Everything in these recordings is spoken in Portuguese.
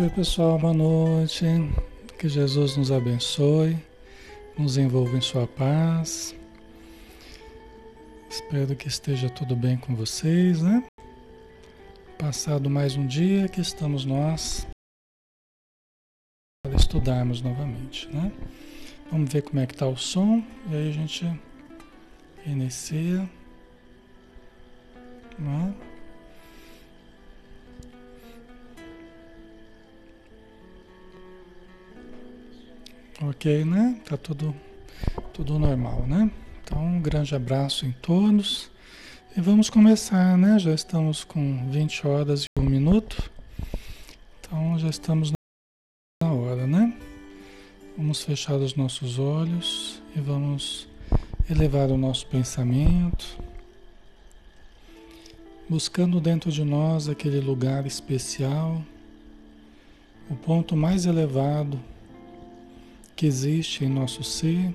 Oi, pessoal, boa noite. Que Jesus nos abençoe, nos envolva em Sua paz. Espero que esteja tudo bem com vocês, né? Passado mais um dia que estamos nós para estudarmos novamente, né? Vamos ver como é que está o som e aí a gente inicia, né? Ok, né? Tá tudo, tudo normal, né? Então, um grande abraço em todos. E vamos começar, né? Já estamos com 20 horas e 1 minuto. Então, já estamos na hora, né? Vamos fechar os nossos olhos e vamos elevar o nosso pensamento, buscando dentro de nós aquele lugar especial, o ponto mais elevado que existe em nosso ser,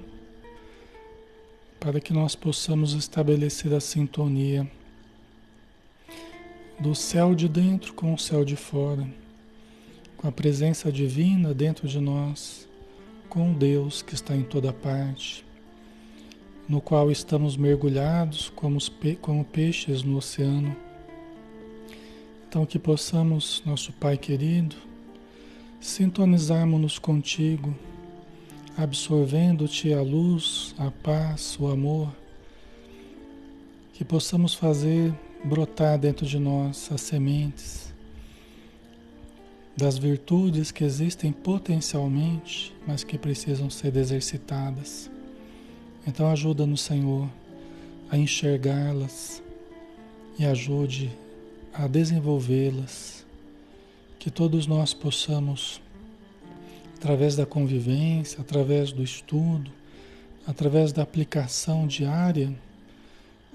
para que nós possamos estabelecer a sintonia do céu de dentro com o céu de fora, com a presença divina dentro de nós, com Deus que está em toda parte, no qual estamos mergulhados como, como peixes no oceano. Então, que possamos, nosso Pai querido, sintonizarmos-nos contigo absorvendo-te a luz, a paz, o amor, que possamos fazer brotar dentro de nós as sementes das virtudes que existem potencialmente, mas que precisam ser exercitadas. Então ajuda-nos, Senhor, a enxergá-las e ajude a desenvolvê-las, que todos nós possamos através da convivência, através do estudo, através da aplicação diária,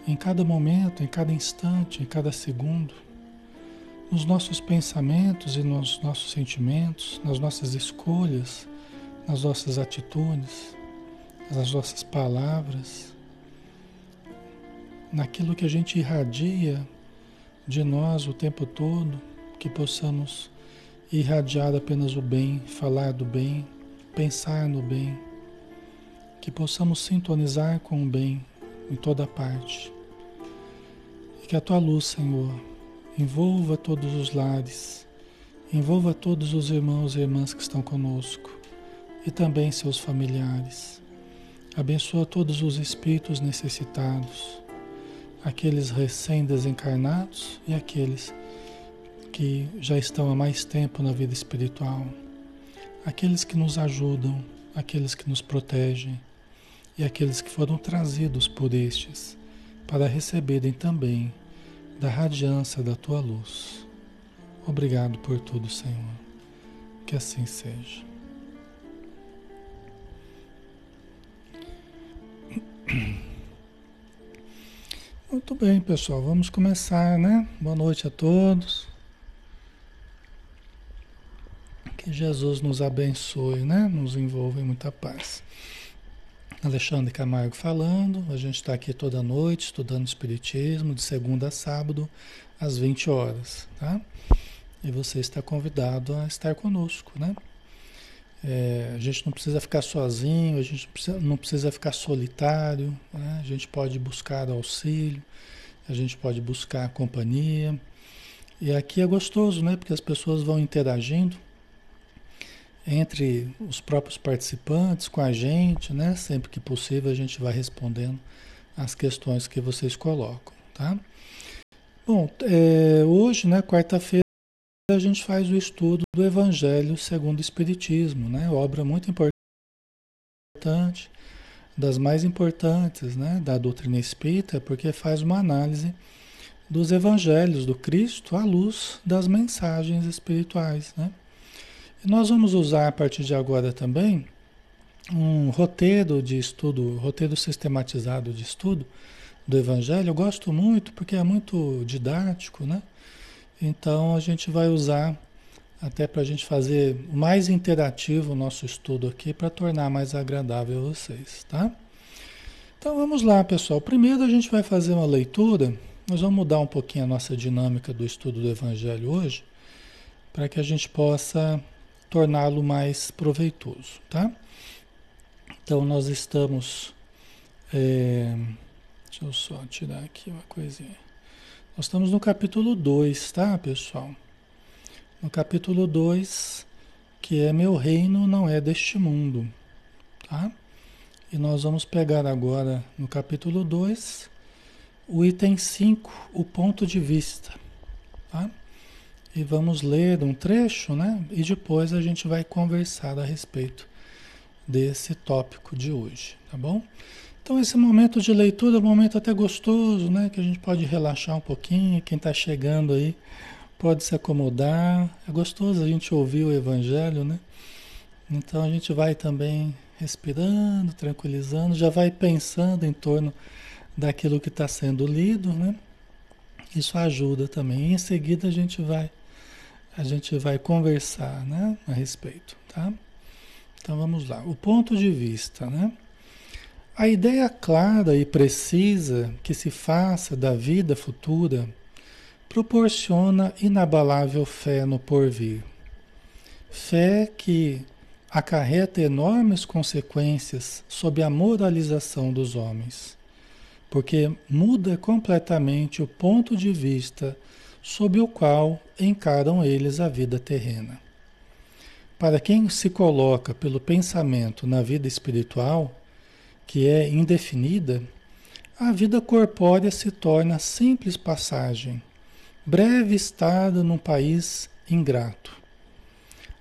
em cada momento, em cada instante, em cada segundo, nos nossos pensamentos e nos nossos sentimentos, nas nossas escolhas, nas nossas atitudes, nas nossas palavras, naquilo que a gente irradia de nós o tempo todo, que possamos irradiar apenas o bem, falar do bem, pensar no bem, que possamos sintonizar com o bem em toda parte. E que a tua luz, Senhor, envolva todos os lares, envolva todos os irmãos e irmãs que estão conosco e também seus familiares. Abençoa todos os espíritos necessitados, aqueles recém-desencarnados e aqueles que já estão há mais tempo na vida espiritual, aqueles que nos ajudam, aqueles que nos protegem e aqueles que foram trazidos por estes para receberem também da radiância da tua luz. Obrigado por tudo, Senhor. Que assim seja. Muito bem, pessoal, vamos começar, né? Boa noite a todos. Que Jesus nos abençoe, né? Nos envolva em muita paz. Alexandre Camargo falando. A gente está aqui toda noite estudando Espiritismo, de segunda a sábado, às 20 horas, tá? E você está convidado a estar conosco, né? É, a gente não precisa ficar sozinho, a gente não precisa, não precisa ficar solitário, né? a gente pode buscar auxílio, a gente pode buscar companhia. E aqui é gostoso, né? Porque as pessoas vão interagindo entre os próprios participantes, com a gente, né? Sempre que possível a gente vai respondendo as questões que vocês colocam, tá? Bom, é, hoje, né, quarta-feira, a gente faz o estudo do Evangelho segundo o Espiritismo, né? Obra muito importante, das mais importantes, né, da doutrina espírita, porque faz uma análise dos evangelhos do Cristo à luz das mensagens espirituais, né? Nós vamos usar a partir de agora também um roteiro de estudo, roteiro sistematizado de estudo do Evangelho. Eu gosto muito porque é muito didático, né? Então a gente vai usar até para a gente fazer mais interativo o nosso estudo aqui para tornar mais agradável a vocês, tá? Então vamos lá, pessoal. Primeiro a gente vai fazer uma leitura. Nós vamos mudar um pouquinho a nossa dinâmica do estudo do Evangelho hoje para que a gente possa torná-lo mais proveitoso, tá? Então nós estamos. É, deixa eu só tirar aqui uma coisinha. Nós estamos no capítulo 2, tá, pessoal? No capítulo 2, que é Meu reino não é deste mundo, tá? E nós vamos pegar agora no capítulo 2, o item 5, o ponto de vista, tá? E vamos ler um trecho, né? E depois a gente vai conversar a respeito desse tópico de hoje, tá bom? Então esse momento de leitura é um momento até gostoso, né? Que a gente pode relaxar um pouquinho, quem está chegando aí pode se acomodar. É gostoso a gente ouvir o Evangelho, né? Então a gente vai também respirando, tranquilizando, já vai pensando em torno daquilo que está sendo lido, né? Isso ajuda também. E em seguida a gente vai a gente vai conversar, né, a respeito, tá? Então vamos lá. O ponto de vista, né? A ideia clara e precisa que se faça da vida futura proporciona inabalável fé no porvir. Fé que acarreta enormes consequências sob a moralização dos homens, porque muda completamente o ponto de vista sob o qual encaram eles a vida terrena. Para quem se coloca pelo pensamento na vida espiritual, que é indefinida, a vida corpórea se torna simples passagem, breve estado num país ingrato.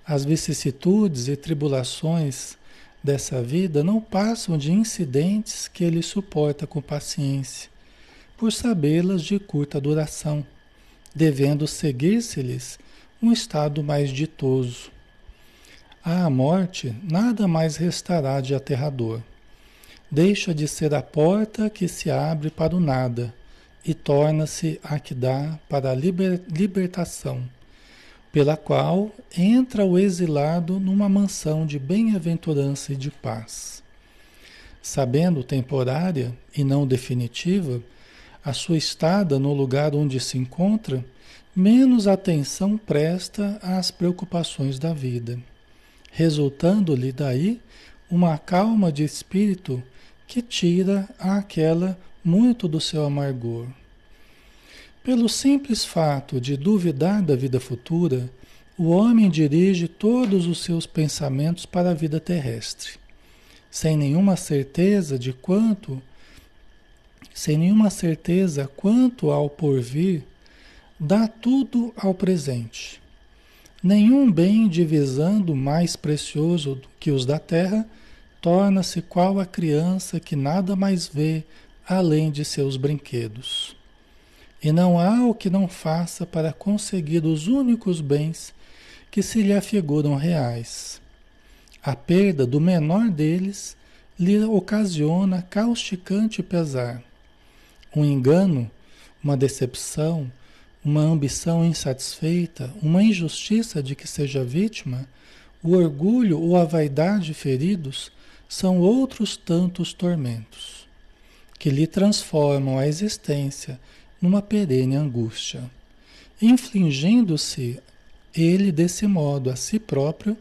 As vicissitudes e tribulações dessa vida não passam de incidentes que ele suporta com paciência, por sabê-las de curta duração, devendo seguir-se-lhes um estado mais ditoso à morte, nada mais restará de aterrador. Deixa de ser a porta que se abre para o nada e torna-se a que dá para a liber, libertação, pela qual entra o exilado numa mansão de bem-aventurança e de paz. Sabendo temporária e não definitiva, a sua estada no lugar onde se encontra, menos atenção presta às preocupações da vida resultando-lhe daí uma calma de espírito que tira àquela muito do seu amargor. Pelo simples fato de duvidar da vida futura, o homem dirige todos os seus pensamentos para a vida terrestre, sem nenhuma certeza de quanto sem nenhuma certeza quanto ao porvir, dá tudo ao presente Nenhum bem divisando mais precioso que os da terra torna-se qual a criança que nada mais vê além de seus brinquedos. E não há o que não faça para conseguir os únicos bens que se lhe afiguram reais. A perda do menor deles lhe ocasiona causticante pesar. Um engano, uma decepção, uma ambição insatisfeita, uma injustiça de que seja vítima, o orgulho ou a vaidade feridos são outros tantos tormentos que lhe transformam a existência numa perene angústia, infligindo-se ele desse modo a si próprio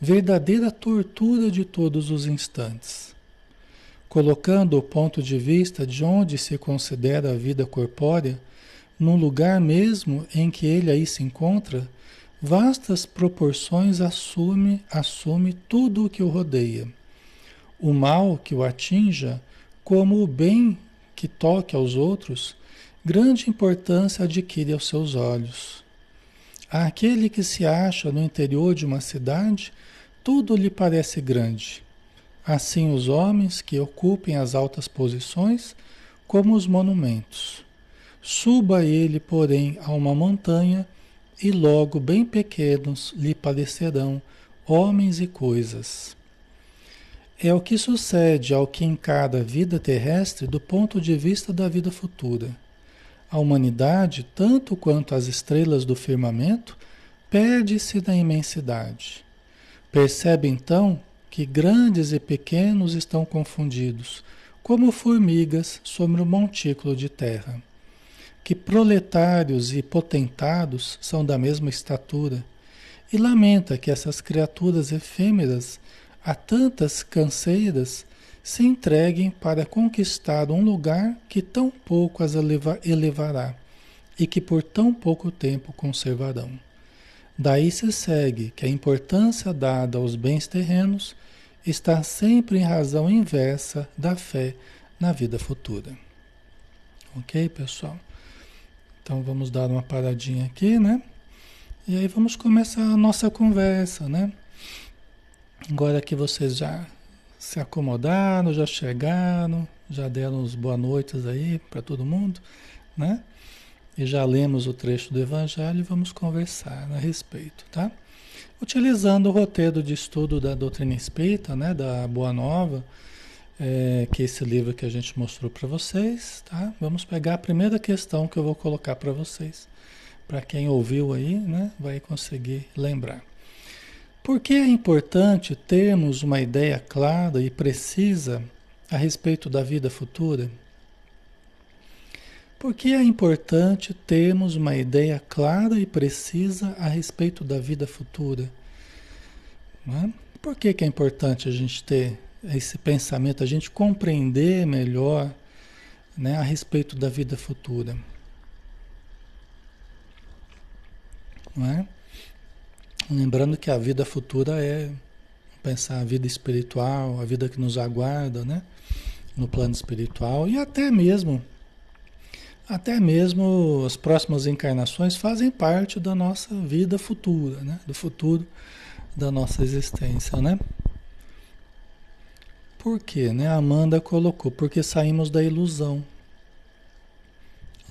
verdadeira tortura de todos os instantes. Colocando o ponto de vista de onde se considera a vida corpórea, no lugar mesmo em que ele aí se encontra, vastas proporções assume, assume tudo o que o rodeia. O mal que o atinja, como o bem que toque aos outros, grande importância adquire aos seus olhos. Àquele que se acha no interior de uma cidade, tudo lhe parece grande. Assim os homens que ocupem as altas posições, como os monumentos. Suba ele, porém, a uma montanha, e logo bem pequenos lhe parecerão homens e coisas. É o que sucede ao que encara a vida terrestre do ponto de vista da vida futura. A humanidade, tanto quanto as estrelas do firmamento, perde-se na imensidade. Percebe então que grandes e pequenos estão confundidos, como formigas sobre um montículo de terra que proletários e potentados são da mesma estatura, e lamenta que essas criaturas efêmeras, a tantas canseiras, se entreguem para conquistar um lugar que tão pouco as eleva elevará e que por tão pouco tempo conservarão. Daí se segue que a importância dada aos bens terrenos está sempre em razão inversa da fé na vida futura. Ok, pessoal? Então vamos dar uma paradinha aqui, né? E aí vamos começar a nossa conversa, né? Agora que vocês já se acomodaram, já chegaram, já deram os boas noites aí para todo mundo, né? E já lemos o trecho do Evangelho e vamos conversar a respeito, tá? Utilizando o roteiro de estudo da doutrina espírita, né, da Boa Nova, é, que é esse livro que a gente mostrou para vocês, tá? Vamos pegar a primeira questão que eu vou colocar para vocês. Para quem ouviu aí, né, vai conseguir lembrar. Por que é importante termos uma ideia clara e precisa a respeito da vida futura? Por que é importante termos uma ideia clara e precisa a respeito da vida futura? É? Por que, que é importante a gente ter esse pensamento, a gente compreender melhor né, a respeito da vida futura? É? Lembrando que a vida futura é pensar a vida espiritual, a vida que nos aguarda, né? No plano espiritual e até mesmo até mesmo as próximas encarnações fazem parte da nossa vida futura, né? Do futuro da nossa existência, né? Por quê? Né? A Amanda colocou, porque saímos da ilusão.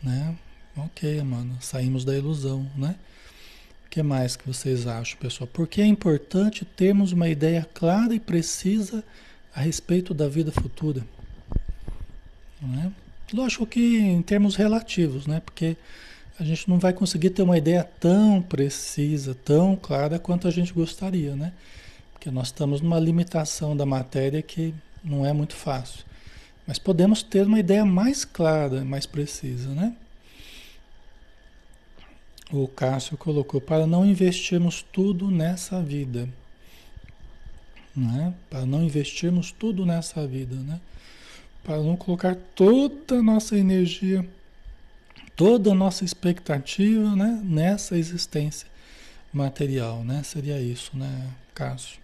Né? Ok, Amanda, saímos da ilusão, né? O que mais que vocês acham, pessoal? Porque é importante termos uma ideia clara e precisa a respeito da vida futura. Né? Lógico que em termos relativos, né? Porque a gente não vai conseguir ter uma ideia tão precisa, tão clara quanto a gente gostaria, né? Porque nós estamos numa limitação da matéria que não é muito fácil. Mas podemos ter uma ideia mais clara, mais precisa, né? O Cássio colocou para não investirmos tudo nessa vida, né? Para não investirmos tudo nessa vida, né? Para não colocar toda a nossa energia, toda a nossa expectativa né, nessa existência material, né? Seria isso, né, Cássio?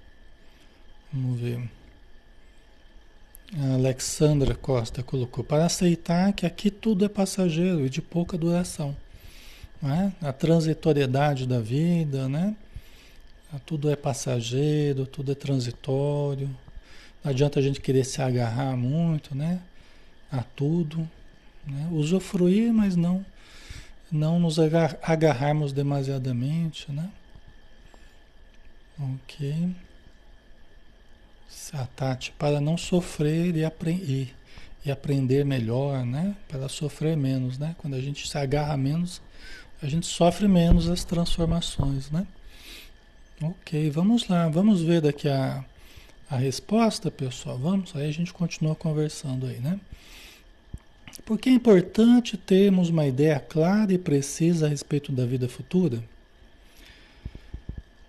Vamos ver. A Alexandra Costa colocou, para aceitar que aqui tudo é passageiro e de pouca duração. Né? A transitoriedade da vida, né? Tudo é passageiro, tudo é transitório, não adianta a gente querer se agarrar muito, né? A tudo. Né? Usufruir, mas não, não nos agarrarmos demasiadamente, né? Ok. A Tati, para não sofrer e, aprender, e aprender melhor, né? Para sofrer menos, né? Quando a gente se agarra menos, a gente sofre menos as transformações, né? Ok, vamos lá, vamos ver daqui a a resposta, pessoal? Vamos, aí a gente continua conversando aí, né? Porque é importante termos uma ideia clara e precisa a respeito da vida futura?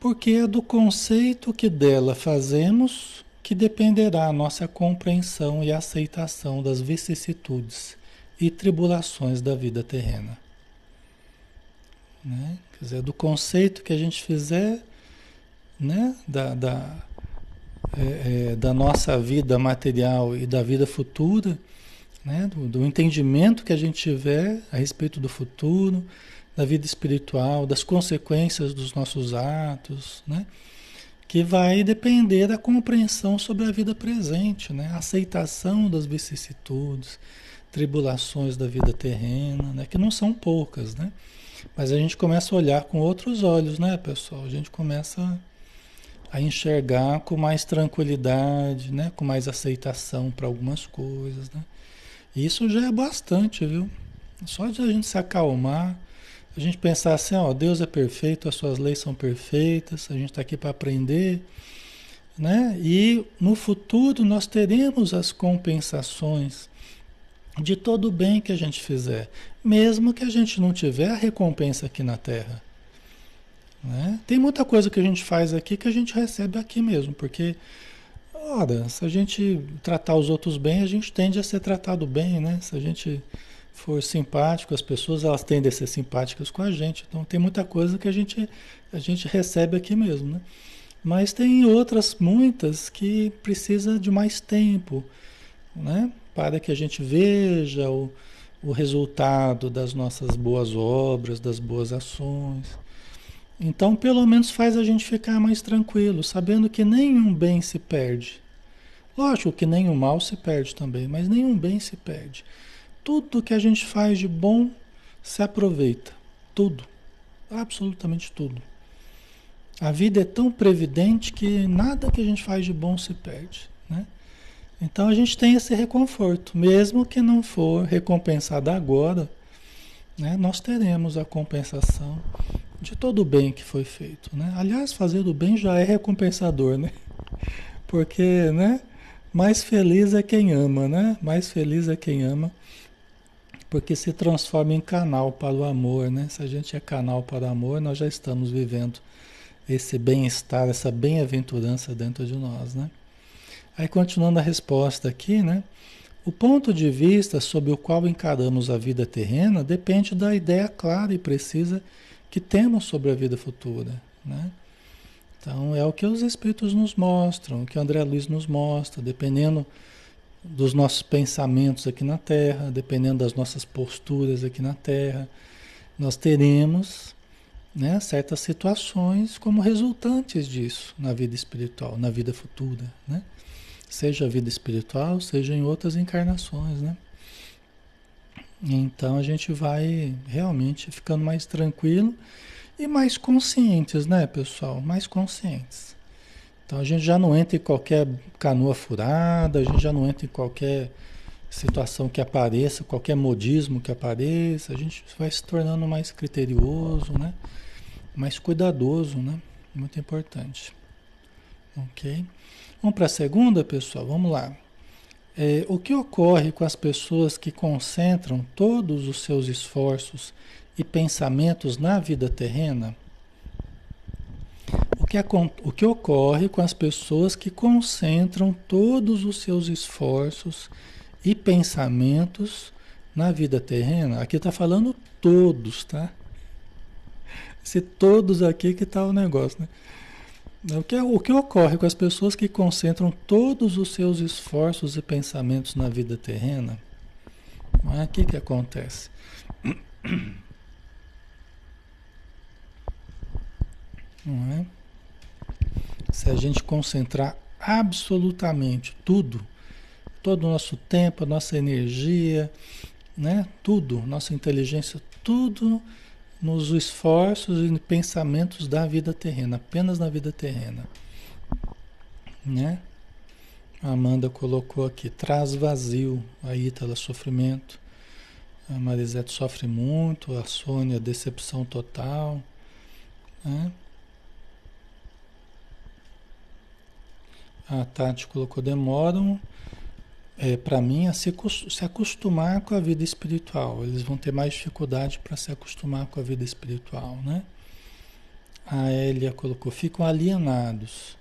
Porque é do conceito que dela fazemos que dependerá a nossa compreensão e aceitação das vicissitudes e tribulações da vida terrena. Né? Quer dizer, do conceito que a gente fizer né? da, da é, é, da nossa vida material e da vida futura, né? Do, do, entendimento que a gente tiver a respeito do futuro, da vida espiritual, das consequências dos nossos atos, né? que vai depender da compreensão sobre a vida presente, né? a aceitação das vicissitudes, tribulações da vida terrena, né? que não são poucas, né? mas a gente começa a olhar com outros olhos, né, pessoal? A gente começa a enxergar com mais tranquilidade, né? com mais aceitação para algumas coisas. Né? Isso já é bastante, viu? Só de a gente se acalmar, a gente pensar assim, ó, Deus é perfeito, as suas leis são perfeitas, a gente está aqui para aprender, né? E no futuro nós teremos as compensações de todo o bem que a gente fizer, mesmo que a gente não tiver a recompensa aqui na Terra. Né? Tem muita coisa que a gente faz aqui que a gente recebe aqui mesmo, porque, ora, se a gente tratar os outros bem, a gente tende a ser tratado bem, né? Se a gente for simpático, as pessoas elas tendem a ser simpáticas com a gente. Então tem muita coisa que a gente, a gente recebe aqui mesmo, né? Mas tem outras, muitas, que precisa de mais tempo, né? Para que a gente veja o, o resultado das nossas boas obras, das boas ações. Então, pelo menos faz a gente ficar mais tranquilo, sabendo que nenhum bem se perde. Lógico que nenhum mal se perde também, mas nenhum bem se perde. Tudo que a gente faz de bom se aproveita. Tudo. Absolutamente tudo. A vida é tão previdente que nada que a gente faz de bom se perde. Né? Então a gente tem esse reconforto, mesmo que não for recompensado agora, né? nós teremos a compensação de todo o bem que foi feito. Né? Aliás, fazer o bem já é recompensador, né? Porque, né? Mais feliz é quem ama, né? Mais feliz é quem ama, porque se transforma em canal para o amor, né? Se a gente é canal para o amor, nós já estamos vivendo esse bem-estar, essa bem-aventurança dentro de nós, né? Aí continuando a resposta aqui, né? O ponto de vista sob o qual encaramos a vida terrena depende da ideia clara e precisa que temos sobre a vida futura, né? Então é o que os espíritos nos mostram, o que André Luiz nos mostra, dependendo dos nossos pensamentos aqui na Terra, dependendo das nossas posturas aqui na Terra, nós teremos né, certas situações como resultantes disso na vida espiritual, na vida futura, né? Seja a vida espiritual, seja em outras encarnações, né? Então a gente vai realmente ficando mais tranquilo e mais conscientes, né, pessoal? Mais conscientes. Então a gente já não entra em qualquer canoa furada, a gente já não entra em qualquer situação que apareça, qualquer modismo que apareça, a gente vai se tornando mais criterioso, né? mais cuidadoso, né? Muito importante. Ok? Vamos para a segunda, pessoal? Vamos lá. É, o que ocorre com as pessoas que concentram todos os seus esforços e pensamentos na vida terrena? O que, o que ocorre com as pessoas que concentram todos os seus esforços e pensamentos na vida terrena? Aqui está falando todos, tá? Se todos aqui que está o negócio, né? O que, o que ocorre com as pessoas que concentram todos os seus esforços e pensamentos na vida terrena? É? O que, que acontece? Não é? Se a gente concentrar absolutamente tudo, todo o nosso tempo, a nossa energia, né? tudo, nossa inteligência, tudo nos esforços e pensamentos da vida terrena, apenas na vida terrena. Né? A Amanda colocou aqui, traz vazio, a Ítala, sofrimento. A Marisete sofre muito, a Sônia, decepção total. Né? A Tati colocou, demoram é, para mim, a se, se acostumar com a vida espiritual. Eles vão ter mais dificuldade para se acostumar com a vida espiritual, né? A Elia colocou, ficam alienados.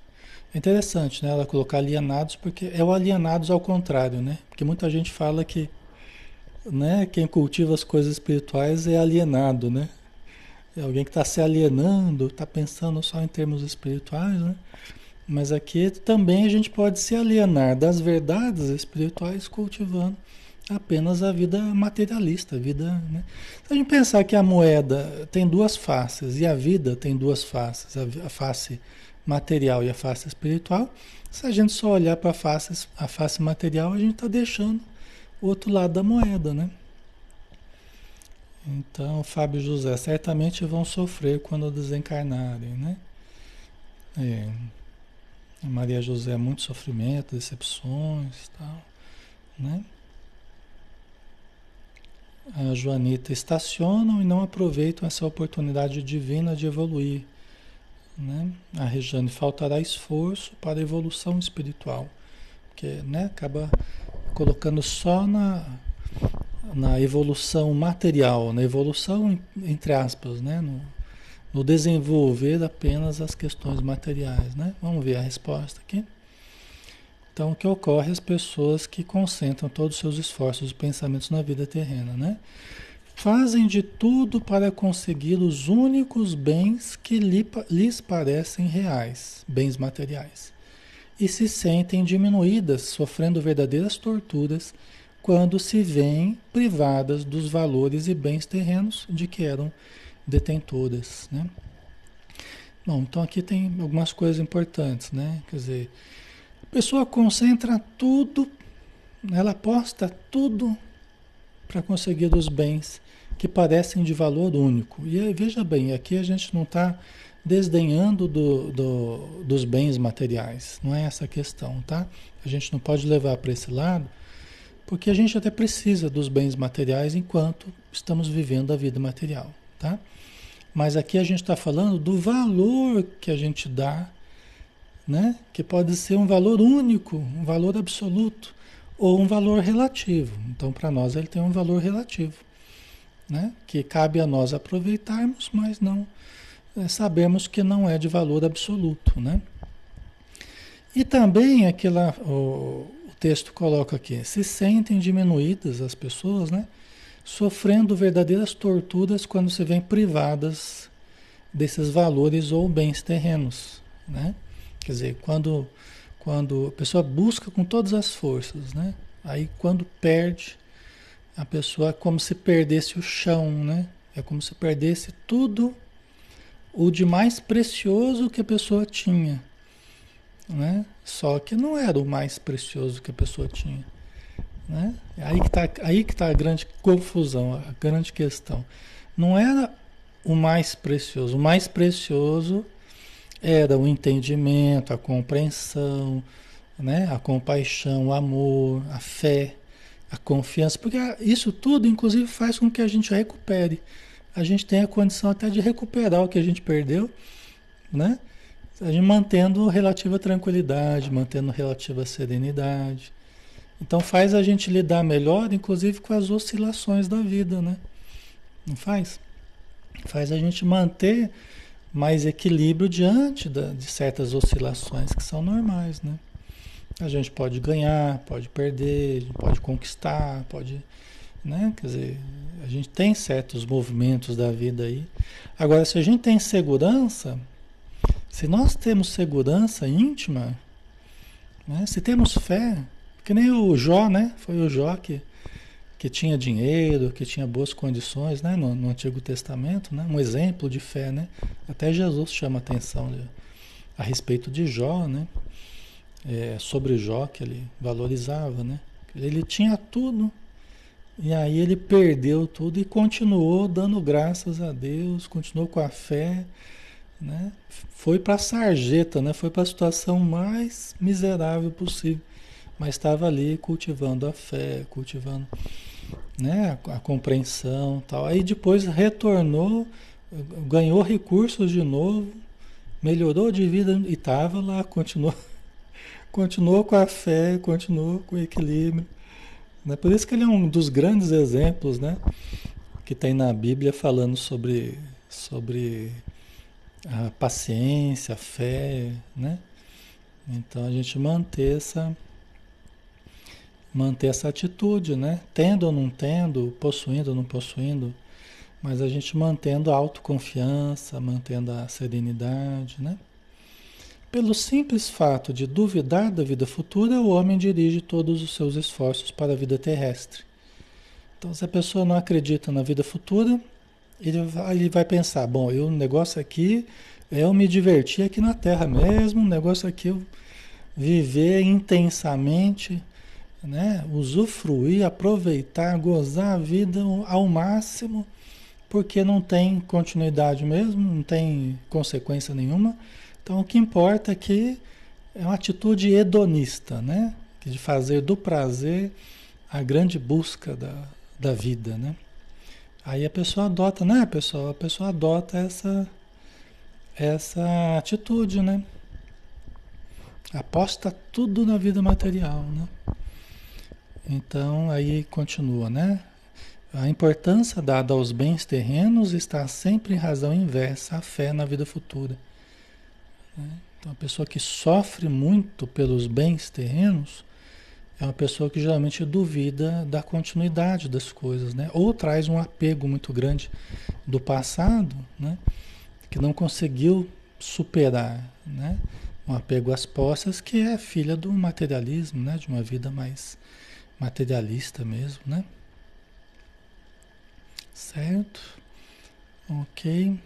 É interessante, né? Ela colocar alienados porque é o alienados ao contrário, né? Porque muita gente fala que, né? Quem cultiva as coisas espirituais é alienado, né? É alguém que está se alienando, está pensando só em termos espirituais, né? Mas aqui também a gente pode se alienar das verdades espirituais cultivando apenas a vida materialista, a vida, né? Se a gente pensar que a moeda tem duas faces e a vida tem duas faces, a, face material e a face espiritual, se a gente só olhar para a face, material, a gente está deixando o outro lado da moeda, né? Então, Fábio José, certamente vão sofrer quando desencarnarem, né? É. Maria José, muito sofrimento, decepções tal, né? A Joanita, estacionam e não aproveitam essa oportunidade divina de evoluir. Né? A Rejane, faltará esforço para a evolução espiritual, porque né, acaba colocando só na, na evolução material, na evolução, entre aspas, né? No, no desenvolver apenas as questões materiais, né? Vamos ver a resposta aqui. Então, o que ocorre às pessoas que concentram todos os seus esforços e pensamentos na vida terrena, né? Fazem de tudo para conseguir os únicos bens que lhes parecem reais, bens materiais, e se sentem diminuídas, sofrendo verdadeiras torturas quando se veem privadas dos valores e bens terrenos de que eram detentoras, né? Bom, então aqui tem algumas coisas importantes, né? Quer dizer, a pessoa concentra tudo, ela aposta tudo para conseguir os bens que parecem de valor único. E aí, veja bem, aqui a gente não está desdenhando do, do, dos bens materiais, não é essa a questão, tá? A gente não pode levar para esse lado, porque a gente até precisa dos bens materiais enquanto estamos vivendo a vida material, tá? Mas aqui a gente está falando do valor que a gente dá, né? Que pode ser um valor único, um valor absoluto ou um valor relativo. Então, para nós ele tem um valor relativo, né? Que cabe a nós aproveitarmos, mas não é, sabemos que não é de valor absoluto, né? E também aquela o, o texto coloca aqui, se sentem diminuídas as pessoas, né? Sofrendo verdadeiras torturas quando se vêem privadas desses valores ou bens terrenos, né? Quer dizer, quando, quando a pessoa busca com todas as forças, né? Aí quando perde, a pessoa é como se perdesse o chão, né? É como se perdesse tudo o de mais precioso que a pessoa tinha, né? Só que não era o mais precioso que a pessoa tinha. Né? Aí que está tá a grande confusão, a grande questão. Não era o mais precioso. O mais precioso era o entendimento, a compreensão, né? a compaixão, o amor, a fé, a confiança, porque isso tudo, inclusive, faz com que a gente recupere. A gente tenha a condição até de recuperar o que a gente perdeu, né? A gente mantendo relativa tranquilidade, mantendo relativa serenidade, então faz a gente lidar melhor, inclusive com as oscilações da vida, né? Não faz? Faz a gente manter mais equilíbrio diante da, de certas oscilações que são normais, né? A gente pode ganhar, pode perder, pode conquistar, pode, né? Quer dizer, a gente tem certos movimentos da vida aí. Agora, se a gente tem segurança, se nós temos segurança íntima, né? se temos fé, que nem o Jó, né? Foi o Jó que, que tinha dinheiro, que tinha boas condições, né? No, no Antigo Testamento, né? Um exemplo de fé, né? Até Jesus chama atenção de, a respeito de Jó, né? É, sobre Jó que ele valorizava, né? Ele tinha tudo e aí ele perdeu tudo e continuou dando graças a Deus, continuou com a fé, né? Foi para a sarjeta, né? Foi para a situação mais miserável possível mas estava ali cultivando a fé, cultivando né, a, compreensão tal. Aí depois retornou, ganhou recursos de novo, melhorou de vida e estava lá, continuou, continuou com a fé, continuou com o equilíbrio. Né? Por isso que ele é um dos grandes exemplos né, que tem na Bíblia falando sobre, sobre a paciência, a fé, né? Então a gente manter essa, manter essa atitude, né? Tendo ou não tendo, possuindo ou não possuindo, mas a gente mantendo a autoconfiança, mantendo a serenidade, né? Pelo simples fato de duvidar da vida futura, o homem dirige todos os seus esforços para a vida terrestre. Então, se a pessoa não acredita na vida futura, ele vai, ele vai pensar: bom, o negócio aqui é eu me divertir aqui na Terra mesmo, o negócio aqui é eu viver intensamente né? Usufruir, aproveitar, gozar a vida ao máximo, porque não tem continuidade mesmo, não tem consequência nenhuma. Então o que importa é que é uma atitude hedonista, né? De fazer do prazer a grande busca da, da vida, né? Aí a pessoa adota, né, pessoal? A pessoa adota essa, essa atitude, né? Aposta tudo na vida material, né? Então aí continua, né? A importância dada aos bens terrenos está sempre em razão inversa à fé na vida futura. Né? Então, a pessoa que sofre muito pelos bens terrenos é uma pessoa que geralmente duvida da continuidade das coisas, né? Ou traz um apego muito grande do passado, né? Que não conseguiu superar, né? Um apego às posses que é filha do materialismo, né? De uma vida mais materialista mesmo, né? Certo? Ok.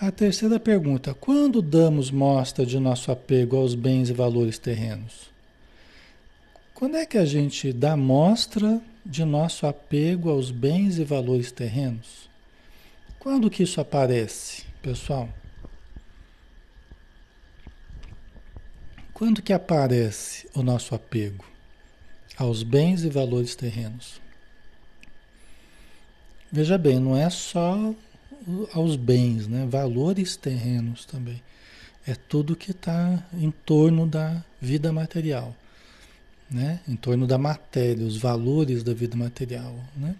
A terceira pergunta: quando damos mostra de nosso apego aos bens e valores terrenos? Quando é que a gente dá mostra de nosso apego aos bens e valores terrenos? Quando que isso aparece, pessoal? Quando que aparece o nosso apego aos bens e valores terrenos? Veja bem, não é só aos bens, né? valores terrenos também. É tudo que está em torno da vida material, né? em torno da matéria, os valores da vida material. Né?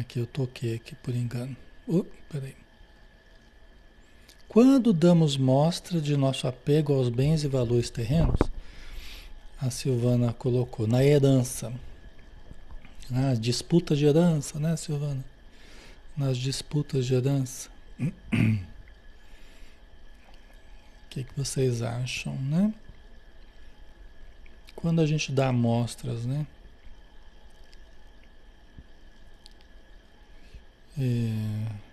Aqui eu toquei aqui por engano. Oh, peraí. Quando damos mostra de nosso apego aos bens e valores terrenos, a Silvana colocou, na herança. Ah, disputa de herança, né, Silvana? Nas disputas de herança. O que, que vocês acham, né? Quando a gente dá amostras, né? É...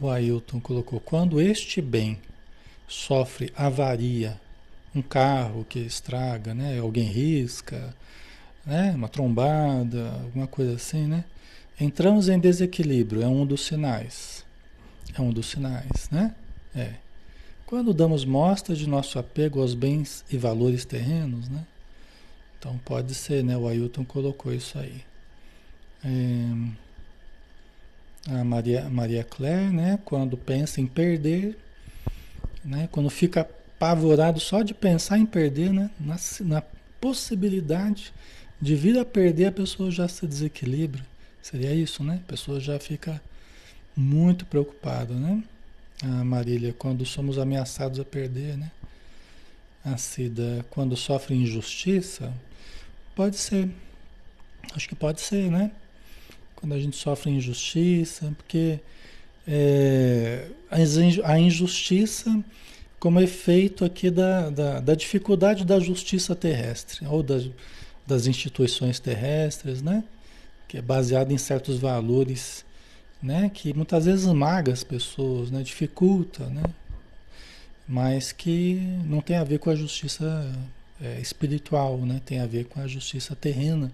O Ailton colocou: quando este bem sofre avaria um carro que estraga, né? Alguém risca, né? Uma trombada, alguma coisa assim, né? Entramos em desequilíbrio, é um dos sinais. É um dos sinais, né? É. Quando damos mostra de nosso apego aos bens e valores terrenos, né? Então pode ser, né? O Ailton colocou isso aí. É, a Maria, Maria Claire, né? Quando pensa em perder, né? Quando fica apavorado só de pensar em perder, né? Na, na possibilidade de vir a perder, a pessoa já se desequilibra. Seria isso, né? A pessoa já fica muito preocupada, né? A Marília, quando somos ameaçados a perder, né? A Cida, quando sofre injustiça, pode ser. Acho que pode ser, né? Quando a gente sofre injustiça, porque é, a injustiça como efeito aqui da, da, da, dificuldade da justiça terrestre, ou das, das instituições terrestres, né? Que é baseado em certos valores, né? Que muitas vezes esmaga as pessoas, né? Dificulta, né? Mas que não tem a ver com a justiça é, espiritual, né? Tem a ver com a justiça terrena.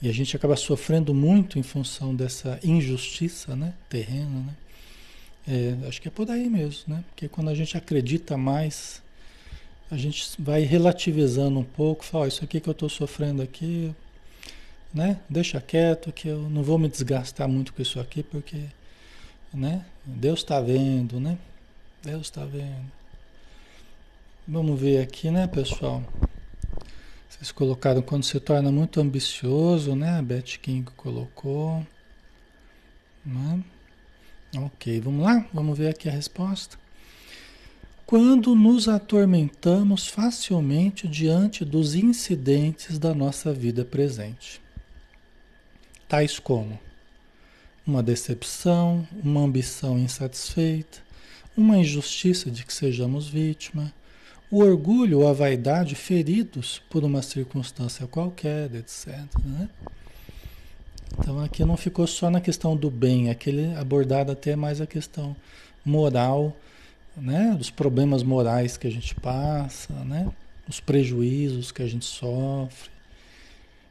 E a gente acaba sofrendo muito em função dessa injustiça, né? Terrena, né? É, acho que é por aí mesmo, né? Porque quando a gente acredita mais, a gente vai relativizando um pouco, fala, oh, isso aqui que eu estou sofrendo aqui, né? Deixa quieto, que eu não vou me desgastar muito com isso aqui, porque, né? Deus está vendo, né? Deus está vendo. Vamos ver aqui, né, pessoal? Vocês colocaram quando se torna muito ambicioso, né? A Beth King colocou. Né? Ok, vamos lá? Vamos ver aqui a resposta. Quando nos atormentamos facilmente diante dos incidentes da nossa vida presente, tais como uma decepção, uma ambição insatisfeita, uma injustiça de que sejamos vítima, o orgulho ou a vaidade feridos por uma circunstância qualquer, etc. Né? Então aqui não ficou só na questão do bem, aquele abordado até mais a questão moral, né? Dos problemas morais que a gente passa, né? Os prejuízos que a gente sofre.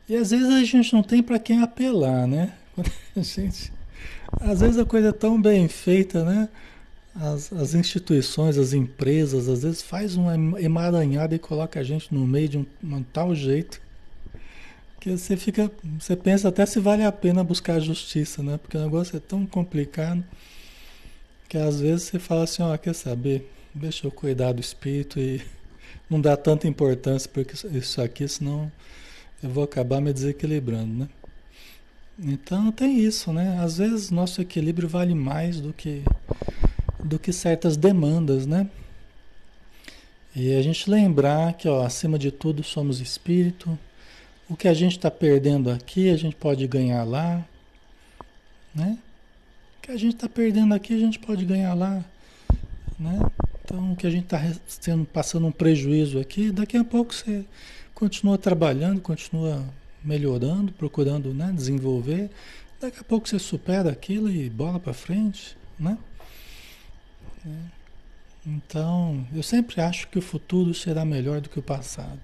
E às vezes a gente não tem para quem apelar, né? a gente, às vezes a coisa é tão bem feita, né? As, as instituições, as empresas, às vezes faz uma emaranhada e coloca a gente no meio de um, um tal jeito que você fica, você pensa até se vale a pena buscar justiça, né? Porque o negócio é tão complicado que às vezes você fala assim, ó, quer saber? Deixa eu cuidar do espírito e não dá tanta importância porque isso aqui, senão eu vou acabar me desequilibrando, né? Então tem isso, né? Às vezes nosso equilíbrio vale mais do que do que certas demandas, né? E a gente lembrar que, ó, acima de tudo, somos espírito. O que a gente está perdendo aqui, a gente pode ganhar lá, né? O que a gente está perdendo aqui, a gente pode ganhar lá, né? Então, o que a gente está passando um prejuízo aqui, daqui a pouco você continua trabalhando, continua melhorando, procurando né, desenvolver. Daqui a pouco você supera aquilo e bola para frente, né? É. Então, eu sempre acho que o futuro será melhor do que o passado.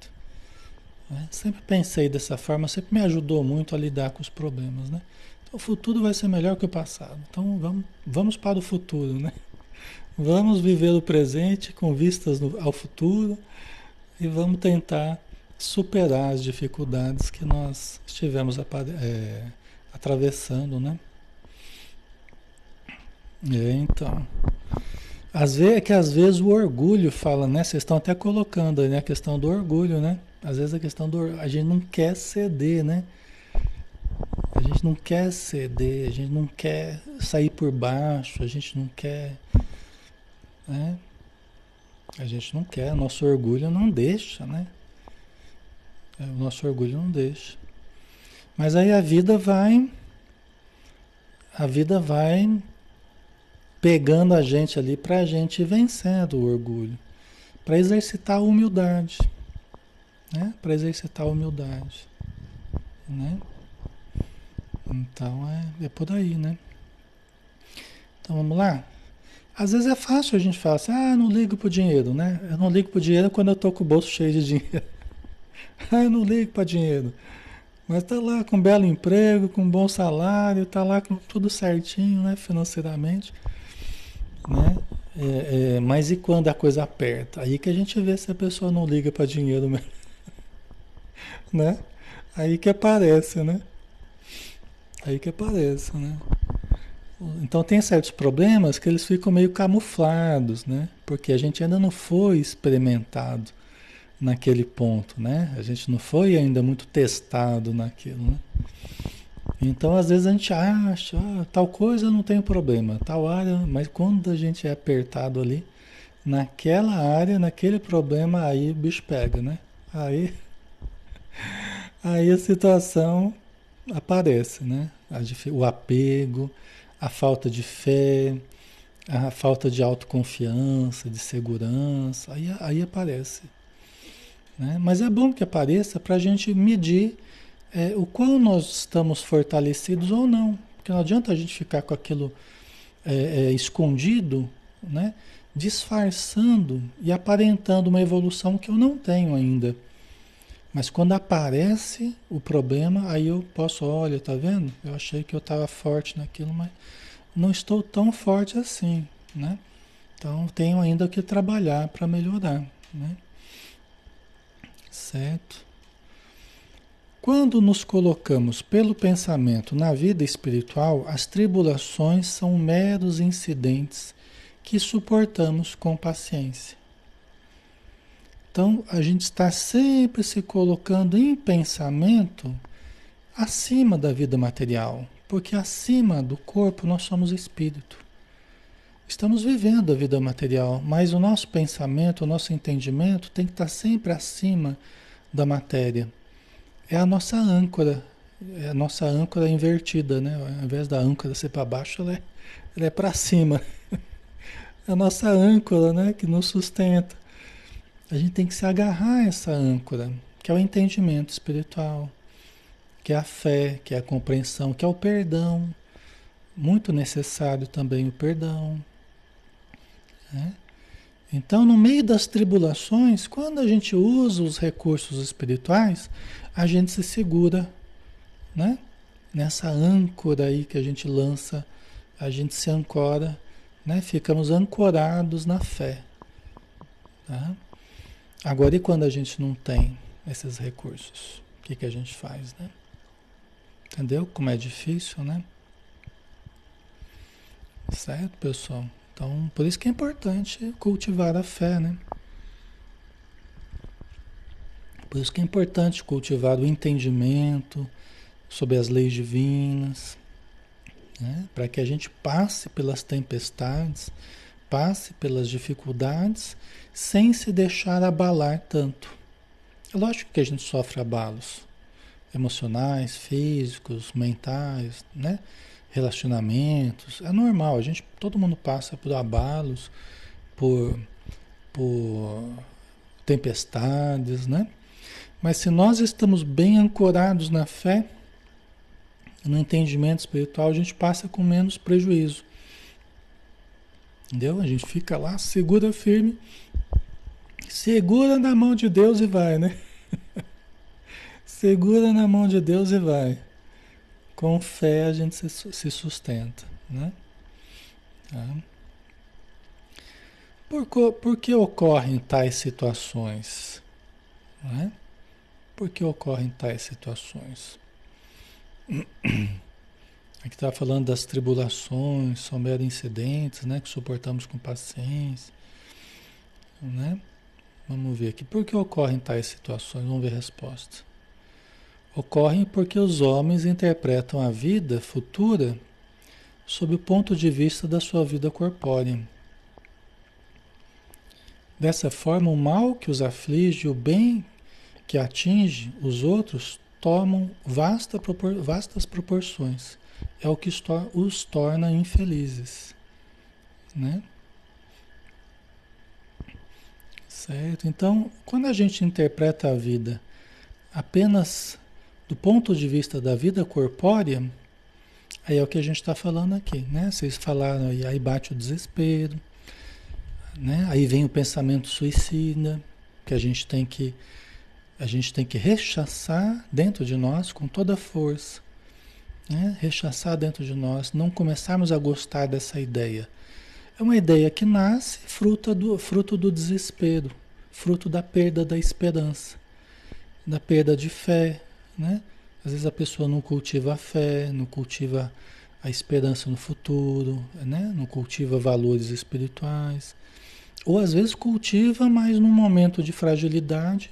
Né? Sempre pensei dessa forma, sempre me ajudou muito a lidar com os problemas, né? Então, o futuro vai ser melhor que o passado. Então, vamos, vamos para o futuro, né? Vamos viver o presente com vistas no, ao futuro e vamos tentar superar as dificuldades que nós estivemos é, atravessando, né? É, então. Às vezes, é que às vezes o orgulho fala, né? Vocês estão até colocando aí né? a questão do orgulho, né? Às vezes a questão do a gente não quer ceder, né? A gente não quer ceder, a gente não quer sair por baixo, a gente não quer, né? A gente não quer, nosso orgulho não deixa, né? É, o nosso orgulho não deixa. Mas aí a vida vai a vida vai pegando a gente ali para a gente ir vencendo o orgulho, para exercitar a humildade, né? Para exercitar a humildade, né? Então é, é por aí, né? Então vamos lá. Às vezes é fácil a gente falar assim, ah, não ligo pro dinheiro, né? Eu não ligo pro dinheiro quando eu tô com o bolso cheio de dinheiro. ah, eu não ligo para dinheiro. Mas tá lá com um belo emprego, com um bom salário, tá lá com tudo certinho, né, financeiramente. Né? É, é, mas e quando a coisa aperta? Aí que a gente vê se a pessoa não liga para dinheiro mesmo. né? Aí que aparece, né? Aí que aparece, né? Então tem certos problemas que eles ficam meio camuflados, né? Porque a gente ainda não foi experimentado naquele ponto, né? A gente não foi ainda muito testado naquilo, né? Então, às vezes a gente acha, ah, tal coisa não tem problema, tal área, mas quando a gente é apertado ali, naquela área, naquele problema, aí o bicho pega, né? Aí, aí a situação aparece, né? O apego, a falta de fé, a falta de autoconfiança, de segurança, aí, aí aparece. Né? Mas é bom que apareça para a gente medir é, o quão nós estamos fortalecidos ou não. Porque não adianta a gente ficar com aquilo é, é, escondido, né? disfarçando e aparentando uma evolução que eu não tenho ainda. Mas quando aparece o problema, aí eu posso, olha, tá vendo? Eu achei que eu estava forte naquilo, mas não estou tão forte assim, né? Então tenho ainda que trabalhar para melhorar, né? Certo? Quando nos colocamos pelo pensamento na vida espiritual, as tribulações são meros incidentes que suportamos com paciência. Então, a gente está sempre se colocando em pensamento acima da vida material, porque acima do corpo nós somos espírito. Estamos vivendo a vida material, mas o nosso pensamento, o nosso entendimento tem que estar sempre acima da matéria é a nossa âncora, é a nossa âncora invertida, né? Ao invés da âncora ser para baixo, ela é, ela é para cima. É a nossa âncora, né? Que nos sustenta. A gente tem que se agarrar a essa âncora, que é o entendimento espiritual, que é a fé, que é a compreensão, que é o perdão. Muito necessário também o perdão. Né? Então, no meio das tribulações, quando a gente usa os recursos espirituais, a gente se segura, né? Nessa âncora aí que a gente lança, a gente se ancora, né? Ficamos ancorados na fé. Tá? Agora, e quando a gente não tem esses recursos? O que, que a gente faz, né? Entendeu? Como é difícil, né? Certo, pessoal? Então, por isso que é importante cultivar a fé, né? Por isso que é importante cultivar o entendimento sobre as leis divinas, né? para que a gente passe pelas tempestades, passe pelas dificuldades, sem se deixar abalar tanto. É lógico que a gente sofre abalos emocionais, físicos, mentais, né? Relacionamentos. É normal, a gente, todo mundo passa por abalos, por, por tempestades, né? Mas se nós estamos bem ancorados na fé, no entendimento espiritual, a gente passa com menos prejuízo. Entendeu? A gente fica lá, segura firme, segura na mão de Deus e vai, né? segura na mão de Deus e vai. Com fé a gente se, sustenta, né? Tá? Por, por que ocorrem tais situações? Né? Por que ocorrem tais situações? Aqui está falando das tribulações, são meros incidentes, né? Que suportamos com paciência, né? Vamos ver aqui. Por que ocorrem tais situações? Vamos ver a resposta. Ocorrem porque os homens interpretam a vida futura sob o ponto de vista da sua vida corpórea. Dessa forma, o mal que os aflige o bem que atinge os outros tomam vasta propor vastas proporções. É o que os torna infelizes. Né? Certo? Então, quando a gente interpreta a vida apenas do ponto de vista da vida corpórea, aí é o que a gente está falando aqui, né? Vocês falaram aí, aí bate o desespero, né? Aí vem o pensamento suicida, que a gente tem que a gente tem que rechaçar dentro de nós com toda a força. Né? Rechaçar dentro de nós, não começarmos a gostar dessa ideia. É uma ideia que nasce fruto do, fruto do desespero, fruto da perda da esperança, da perda de fé. Né? Às vezes a pessoa não cultiva a fé, não cultiva a esperança no futuro, né? não cultiva valores espirituais. Ou às vezes cultiva, mas num momento de fragilidade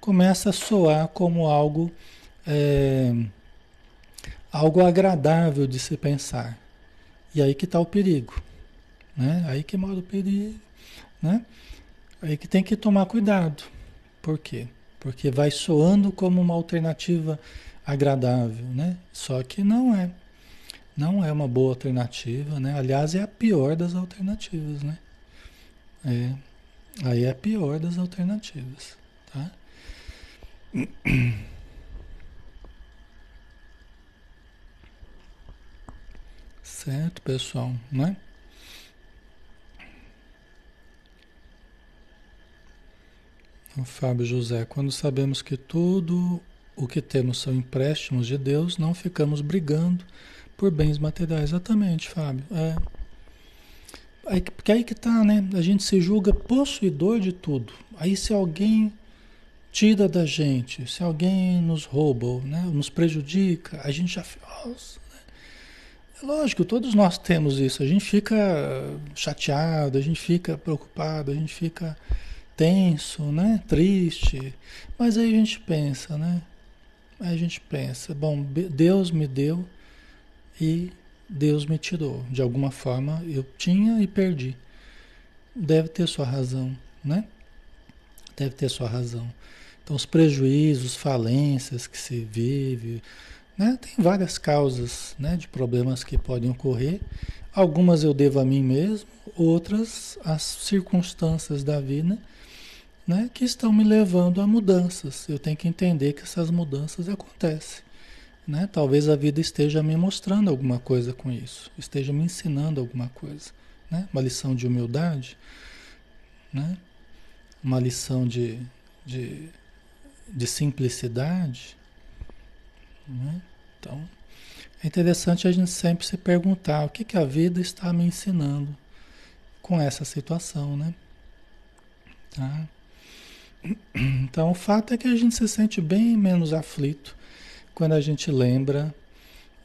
começa a soar como algo, é, algo agradável de se pensar. E aí que está o perigo. Né? Aí que mora o perigo. Né? Aí que tem que tomar cuidado. Por quê? Porque vai soando como uma alternativa agradável, né? Só que não é. Não é uma boa alternativa, né? Aliás, é a pior das alternativas, né? É. Aí é a pior das alternativas, tá? Certo, pessoal, né? Fábio José, quando sabemos que tudo o que temos são empréstimos de Deus, não ficamos brigando por bens materiais. Exatamente, Fábio. É. Aí, porque aí que tá, né? A gente se julga possuidor de tudo. Aí se alguém tira da gente, se alguém nos rouba, né, nos prejudica, a gente já. Nossa, né? É lógico, todos nós temos isso. A gente fica chateado, a gente fica preocupado, a gente fica tenso, né, triste. Mas aí a gente pensa, né? Aí a gente pensa, bom, Deus me deu e Deus me tirou. De alguma forma eu tinha e perdi. Deve ter sua razão, né? Deve ter sua razão. Então, os prejuízos, falências que se vive, né? tem várias causas né, de problemas que podem ocorrer. Algumas eu devo a mim mesmo, outras as circunstâncias da vida né, que estão me levando a mudanças. Eu tenho que entender que essas mudanças acontecem. Né? Talvez a vida esteja me mostrando alguma coisa com isso, esteja me ensinando alguma coisa. Né? Uma lição de humildade, né? uma lição de, de de simplicidade. Né? Então, é interessante a gente sempre se perguntar o que, que a vida está me ensinando com essa situação, né? Tá? Então, o fato é que a gente se sente bem menos aflito quando a gente lembra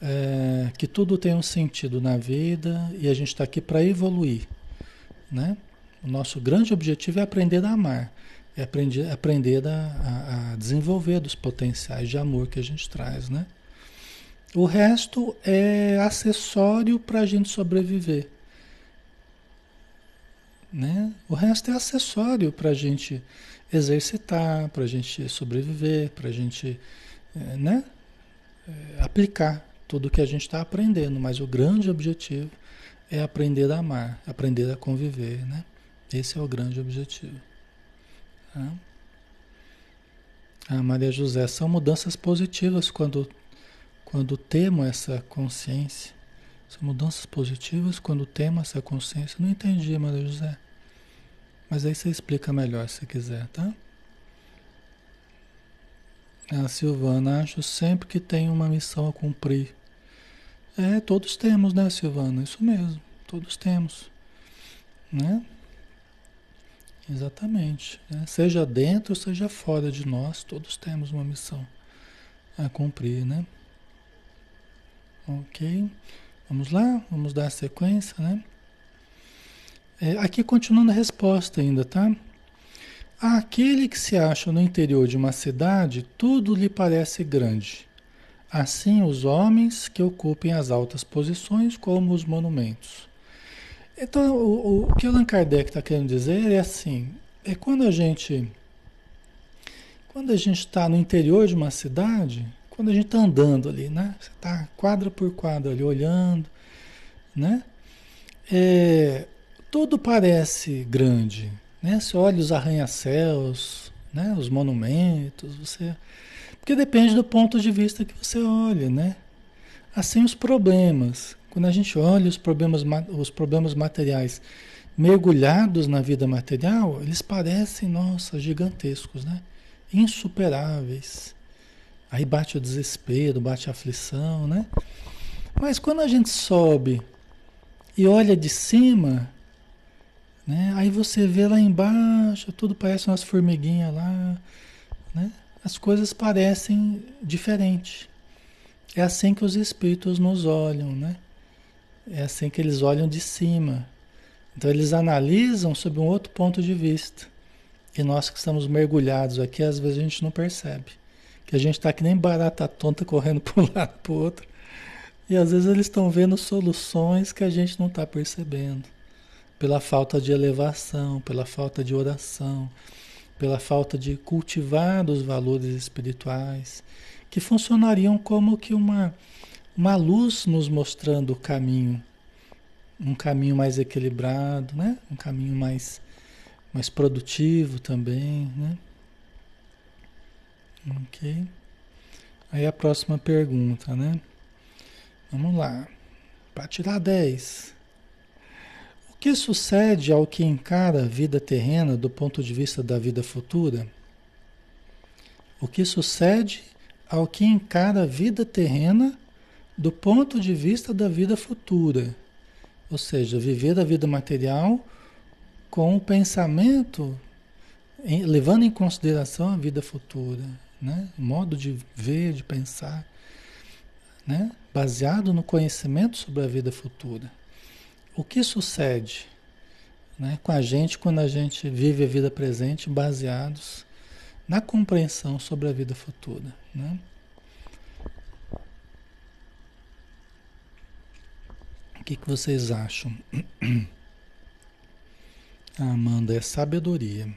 é, que tudo tem um sentido na vida e a gente está aqui para evoluir, né? O nosso grande objetivo é aprender a amar. É aprender, aprender a, a desenvolver dos potenciais de amor que a gente traz, né? O resto é acessório para a gente sobreviver. Né? O resto é acessório para a gente exercitar, para a gente sobreviver, para a gente é, né? É, aplicar tudo que a gente está aprendendo. Mas o grande objetivo é aprender a amar, aprender a conviver. Né? Esse é o grande objetivo. Tá? Maria José, são mudanças positivas quando, quando temo essa consciência. São mudanças positivas quando temo essa consciência. Não entendi, Maria José. Mas aí você explica melhor se quiser, tá? A Silvana, acho sempre que tem uma missão a cumprir. É, todos temos, né, Silvana? Isso mesmo, todos temos. Né? Exatamente. Né? Seja dentro, seja fora de nós, todos temos uma missão a cumprir, né? Ok. Vamos lá, vamos dar sequência, né? É, aqui continuando a resposta ainda, tá? Aquele que se acha no interior de uma cidade, tudo lhe parece grande. Assim os homens que ocupem as altas posições, como os monumentos. Então, o, o que Allan Kardec está querendo dizer é assim: é quando a gente. Quando a gente está no interior de uma cidade, quando a gente está andando ali, né? Você está quadra por quadra ali olhando, né? É, tudo parece grande, né? Você olha os arranha-céus, né? Os monumentos, você... Porque depende do ponto de vista que você olha, né? Assim os problemas. Quando a gente olha os problemas, os problemas materiais mergulhados na vida material, eles parecem, nossa, gigantescos, né? Insuperáveis. Aí bate o desespero, bate a aflição, né? Mas quando a gente sobe e olha de cima, né? Aí você vê lá embaixo, tudo parece umas formiguinhas lá, né? As coisas parecem diferentes. É assim que os espíritos nos olham, né? É assim que eles olham de cima. Então eles analisam sob um outro ponto de vista. E nós que estamos mergulhados aqui, às vezes a gente não percebe. Que a gente está que nem barata tonta correndo para um lado para o outro. E às vezes eles estão vendo soluções que a gente não está percebendo pela falta de elevação, pela falta de oração, pela falta de cultivar os valores espirituais, que funcionariam como que uma, uma luz nos mostrando o caminho, um caminho mais equilibrado, né? um caminho mais, mais produtivo também. Né? Ok. Aí a próxima pergunta, né? Vamos lá. Para tirar 10 que sucede ao que encara a vida terrena do ponto de vista da vida futura? O que sucede ao que encara a vida terrena do ponto de vista da vida futura? Ou seja, viver a vida material com o pensamento, em, levando em consideração a vida futura, né? O modo de ver, de pensar, né? baseado no conhecimento sobre a vida futura o que sucede né, com a gente quando a gente vive a vida presente baseados na compreensão sobre a vida futura. Né? O que, que vocês acham? A Amanda é sabedoria.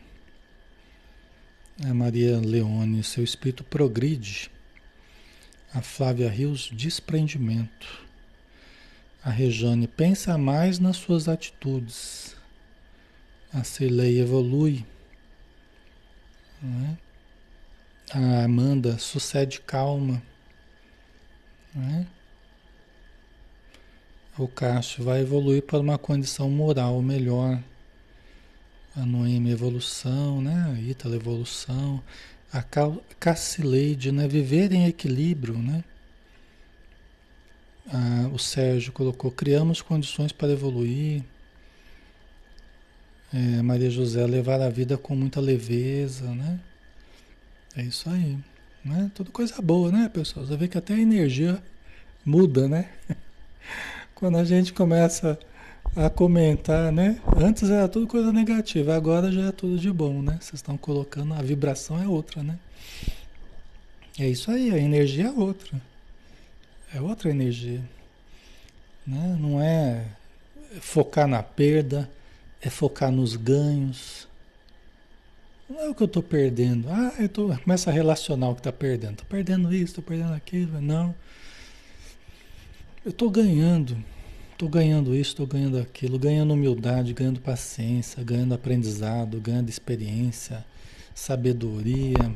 A Maria Leone, seu espírito progride. A Flávia Rios, desprendimento. A Rejane pensa mais nas suas atitudes. A Cirlei evolui. Né? A Amanda sucede calma. Né? O Cássio vai evoluir para uma condição moral melhor. A Noemi evolução, né? A Ítala evolução. A Cassileide, né? Viver em equilíbrio, né? Ah, o Sérgio colocou, criamos condições para evoluir. É, Maria José, levar a vida com muita leveza, né? É isso aí. Né? Tudo coisa boa, né, pessoal? Você vê que até a energia muda, né? Quando a gente começa a comentar, né? Antes era tudo coisa negativa, agora já é tudo de bom, né? Vocês estão colocando, a vibração é outra, né? É isso aí, a energia é outra. É outra energia. Né? Não é focar na perda, é focar nos ganhos. Não é o que eu estou perdendo. Ah, eu tô, começa a relacionar o que está perdendo. Estou perdendo isso, estou perdendo aquilo. Não. Eu estou ganhando. Estou ganhando isso, estou ganhando aquilo. Ganhando humildade, ganhando paciência, ganhando aprendizado, ganhando experiência, sabedoria,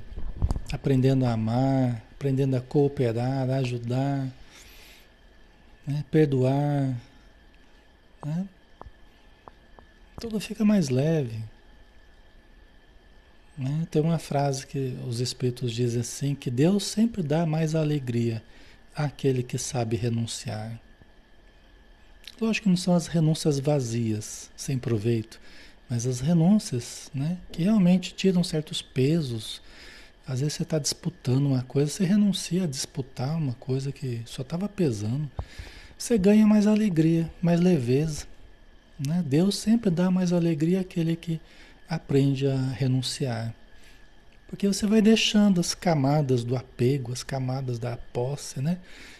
aprendendo a amar, aprendendo a cooperar, a ajudar, né? perdoar. Né? Tudo fica mais leve. Né? Tem uma frase que os Espíritos dizem assim: que Deus sempre dá mais alegria àquele que sabe renunciar. Lógico que não são as renúncias vazias, sem proveito, mas as renúncias né, que realmente tiram certos pesos. Às vezes você está disputando uma coisa, você renuncia a disputar uma coisa que só estava pesando. Você ganha mais alegria, mais leveza. Né? Deus sempre dá mais alegria àquele que aprende a renunciar. Porque você vai deixando as camadas do apego, as camadas da posse, né?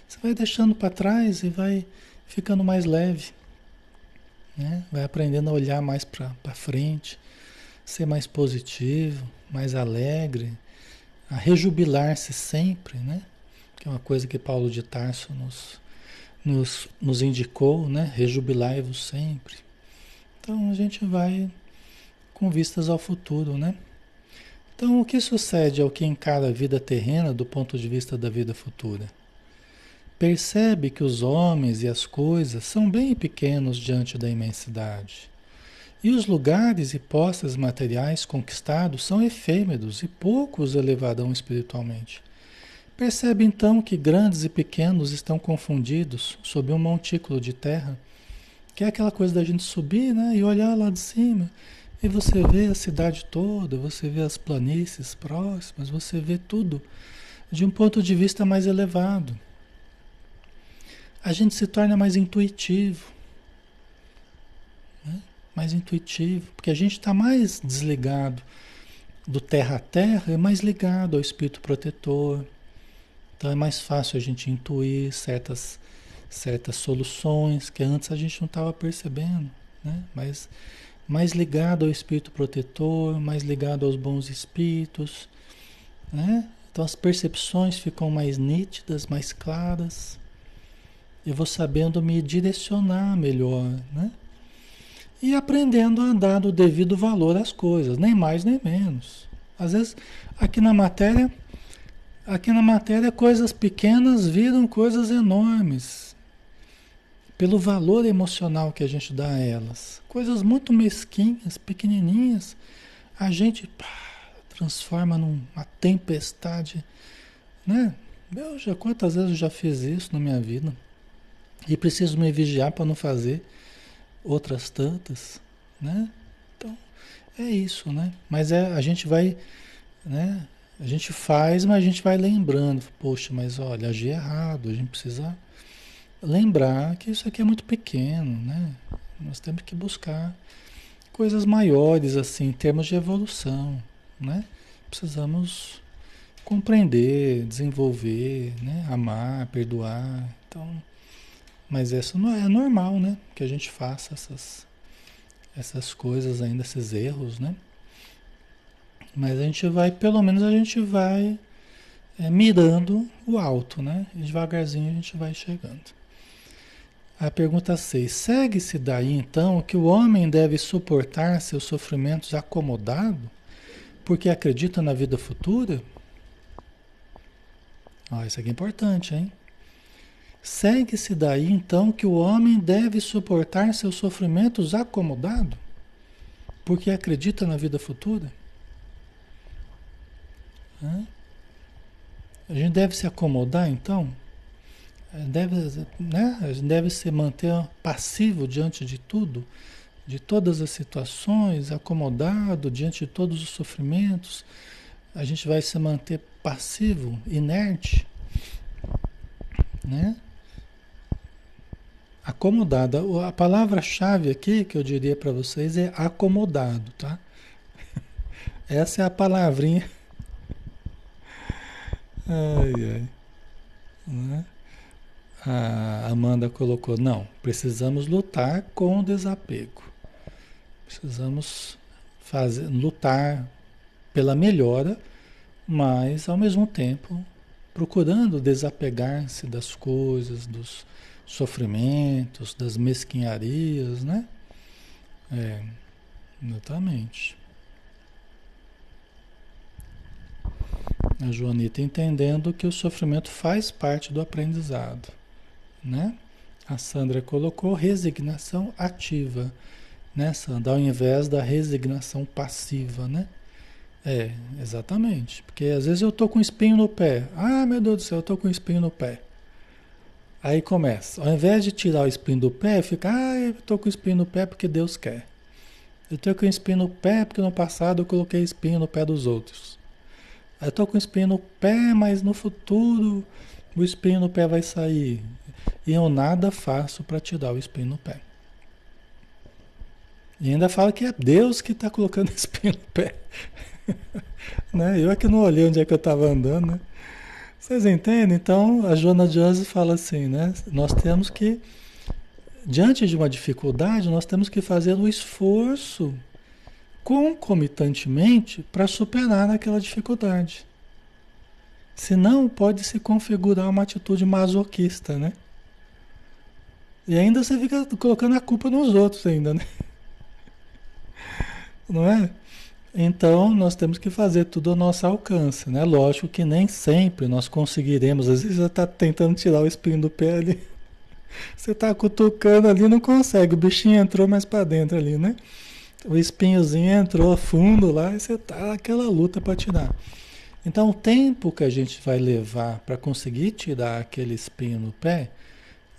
Você vai deixando para trás e vai ficando mais leve, né? Vai aprendendo a olhar mais para frente, ser mais positivo, mais alegre, a rejubilar-se sempre, né? Que é uma coisa que Paulo de Tarso nos, nos, nos indicou, né? Rejubilai-vos sempre. Então a gente vai com vistas ao futuro, né? Então, o que sucede ao que encara a vida terrena do ponto de vista da vida futura? Percebe que os homens e as coisas são bem pequenos diante da imensidade. E os lugares e posses materiais conquistados são efêmeros e poucos elevarão espiritualmente. Percebe então que grandes e pequenos estão confundidos sob um montículo de terra, que é aquela coisa da gente subir né, e olhar lá de cima e você vê a cidade toda, você vê as planícies próximas, você vê tudo de um ponto de vista mais elevado. A gente se torna mais intuitivo. Né? Mais intuitivo, porque a gente está mais desligado do terra a terra, é mais ligado ao espírito protetor. Então é mais fácil a gente intuir certas, certas soluções que antes a gente não estava percebendo. Né? Mas mais ligado ao espírito protetor, mais ligado aos bons espíritos, né? Então as percepções ficam mais nítidas, mais claras. Eu vou sabendo me direcionar melhor, né? E aprendendo a dar o devido valor às coisas, nem mais nem menos. Às vezes, aqui na matéria, aqui na matéria coisas pequenas viram coisas enormes pelo valor emocional que a gente dá a elas. Coisas muito mesquinhas, pequenininhas, a gente pá, transforma numa tempestade, né? Já quantas vezes eu já fiz isso na minha vida e preciso me vigiar para não fazer outras tantas, né? Então é isso, né? Mas é a gente vai, né? A gente faz, mas a gente vai lembrando, poxa, mas olha, agi errado, a gente precisa lembrar que isso aqui é muito pequeno, né? Nós temos que buscar coisas maiores, assim, em termos de evolução, né? Precisamos compreender, desenvolver, né? Amar, perdoar, então... Mas isso não é, normal, né? Que a gente faça essas, essas coisas ainda, esses erros, né? Mas a gente vai, pelo menos a gente vai é, mirando o alto, né? Devagarzinho a gente vai chegando. A pergunta 6. Segue-se daí então que o homem deve suportar seus sofrimentos acomodado porque acredita na vida futura? Ah, isso aqui é importante, hein? Segue-se daí então que o homem deve suportar seus sofrimentos acomodado porque acredita na vida futura? Hã? A gente deve se acomodar então? deve, né, deve se manter passivo diante de tudo, de todas as situações, acomodado diante de todos os sofrimentos. A gente vai se manter passivo, inerte, né? Acomodada. A palavra-chave aqui que eu diria para vocês é acomodado, tá? Essa é a palavrinha. Ai, ai. Né? A Amanda colocou: não, precisamos lutar com o desapego. Precisamos fazer, lutar pela melhora, mas ao mesmo tempo procurando desapegar-se das coisas, dos sofrimentos, das mesquinharias, né? É, exatamente. A Joanita entendendo que o sofrimento faz parte do aprendizado, né? A Sandra colocou resignação ativa, né, Sandra? Ao invés da resignação passiva, né? É, exatamente. Porque às vezes eu tô com espinho no pé. Ah, meu Deus do céu, eu tô com espinho no pé. Aí começa. Ao invés de tirar o espinho do pé, fica, ah, eu tô com espinho no pé porque Deus quer. Eu tô com espinho no pé porque no passado eu coloquei espinho no pé dos outros. Eu tô com espinho no pé, mas no futuro o espinho no pé vai sair. E eu nada faço para tirar o espinho no pé. E ainda fala que é Deus que está colocando espinho no pé. né? Eu é que não olhei onde é que eu estava andando, né? Vocês entendem? Então, a Joana Joseph fala assim, né? Nós temos que, diante de uma dificuldade, nós temos que fazer um esforço concomitantemente para superar aquela dificuldade. Senão, pode se configurar uma atitude masoquista, né? E ainda você fica colocando a culpa nos outros ainda, né? Não é? Então, nós temos que fazer tudo ao nosso alcance, né? Lógico que nem sempre nós conseguiremos. Às vezes você está tentando tirar o espinho do pé ali. Você está cutucando ali não consegue. O bichinho entrou mais para dentro ali, né? O espinhozinho entrou fundo lá e você está naquela luta para tirar. Então, o tempo que a gente vai levar para conseguir tirar aquele espinho no pé,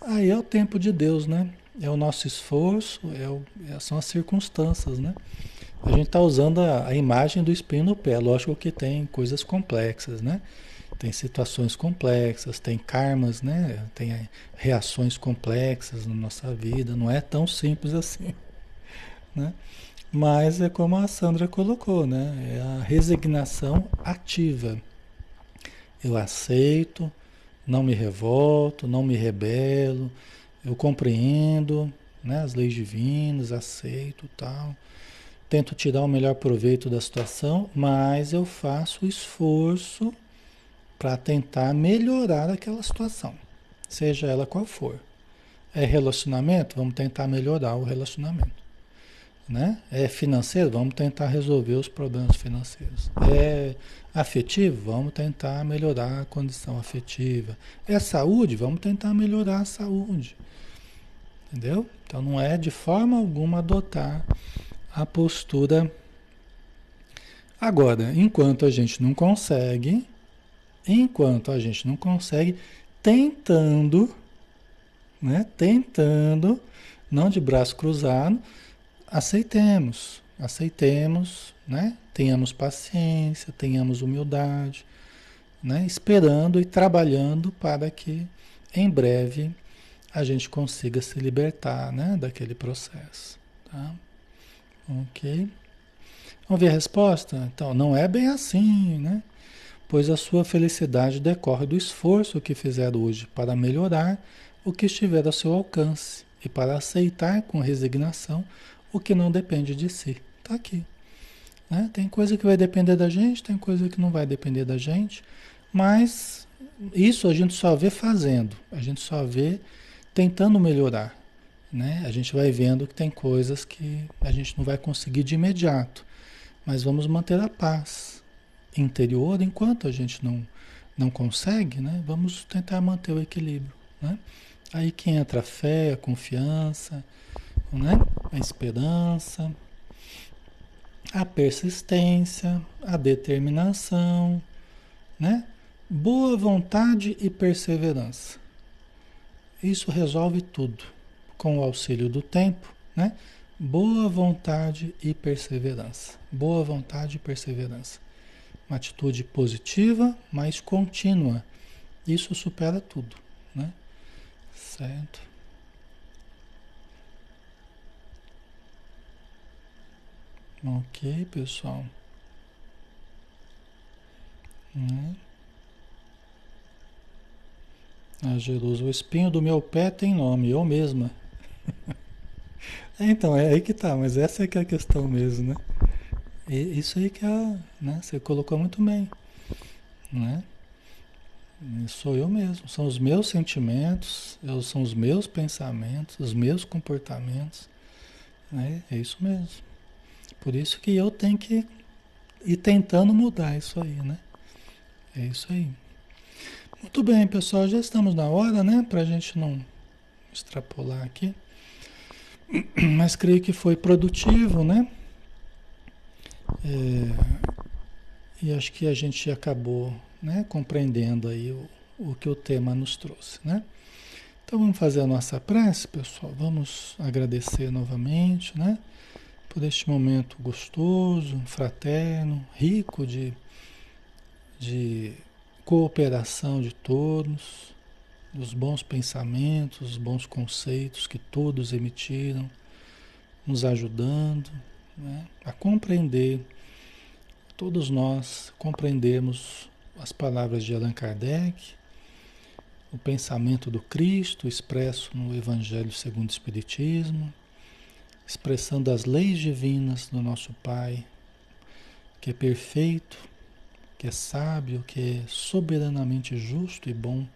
aí é o tempo de Deus, né? É o nosso esforço, é o, é, são as circunstâncias, né? A gente está usando a, a, imagem do espinho no pé. Lógico que tem coisas complexas, né? Tem situações complexas, tem karmas, né? Tem reações complexas na nossa vida. Não é tão simples assim, né? Mas é como a Sandra colocou, né? É a resignação ativa. Eu aceito, não me revolto, não me rebelo, eu compreendo, né? As leis divinas, aceito, tal tento tirar o melhor proveito da situação, mas eu faço o esforço para tentar melhorar aquela situação, seja ela qual for. É relacionamento? Vamos tentar melhorar o relacionamento. Né? É financeiro? Vamos tentar resolver os problemas financeiros. É afetivo? Vamos tentar melhorar a condição afetiva. É saúde? Vamos tentar melhorar a saúde. Entendeu? Então não é de forma alguma adotar a postura. Agora, enquanto a gente não consegue, enquanto a gente não consegue, tentando, né? Tentando, não de braço cruzado, aceitemos, aceitemos, né? Tenhamos paciência, tenhamos humildade, né? Esperando e trabalhando para que em breve a gente consiga se libertar, né? Daquele processo, tá? Ok. Vamos ver a resposta? Então, não é bem assim, né? Pois a sua felicidade decorre do esforço que fizer hoje para melhorar o que estiver a seu alcance e para aceitar com resignação o que não depende de si. Está aqui. Né? Tem coisa que vai depender da gente, tem coisa que não vai depender da gente, mas isso a gente só vê fazendo, a gente só vê tentando melhorar. Né? A gente vai vendo que tem coisas que a gente não vai conseguir de imediato, mas vamos manter a paz interior enquanto a gente não, não consegue, né? Vamos tentar manter o equilíbrio, né? Aí que entra a fé, a confiança, né? A esperança, a persistência, a determinação, né? Boa vontade e perseverança. Isso resolve tudo com o auxílio do tempo, né? Boa vontade e perseverança. Boa vontade e perseverança. Uma atitude positiva, mas contínua. Isso supera tudo, né? Certo? Ok, pessoal. Né? Ah, Jesus, o espinho do meu pé tem nome, eu mesma. então, é aí que tá, mas essa é que é a questão mesmo, né? E isso aí que é, né? Você colocou muito bem, né? Sou eu mesmo, são os meus sentimentos, são os meus pensamentos, os meus comportamentos, né? É isso mesmo. Por isso que eu tenho que ir tentando mudar isso aí, né? É isso aí. Muito bem, pessoal, já estamos na hora, né? Para a gente não extrapolar aqui. Mas creio que foi produtivo, né? É, e acho que a gente acabou né, compreendendo aí o, o que o tema nos trouxe, né? Então vamos fazer a nossa prece, pessoal. Vamos agradecer novamente, né? Por este momento gostoso, fraterno, rico de, de cooperação de todos, dos bons pensamentos, os bons conceitos que todos emitiram, nos ajudando né, a compreender, todos nós compreendemos as palavras de Allan Kardec, o pensamento do Cristo expresso no Evangelho segundo o Espiritismo, expressando as leis divinas do nosso Pai, que é perfeito, que é sábio, que é soberanamente justo e bom,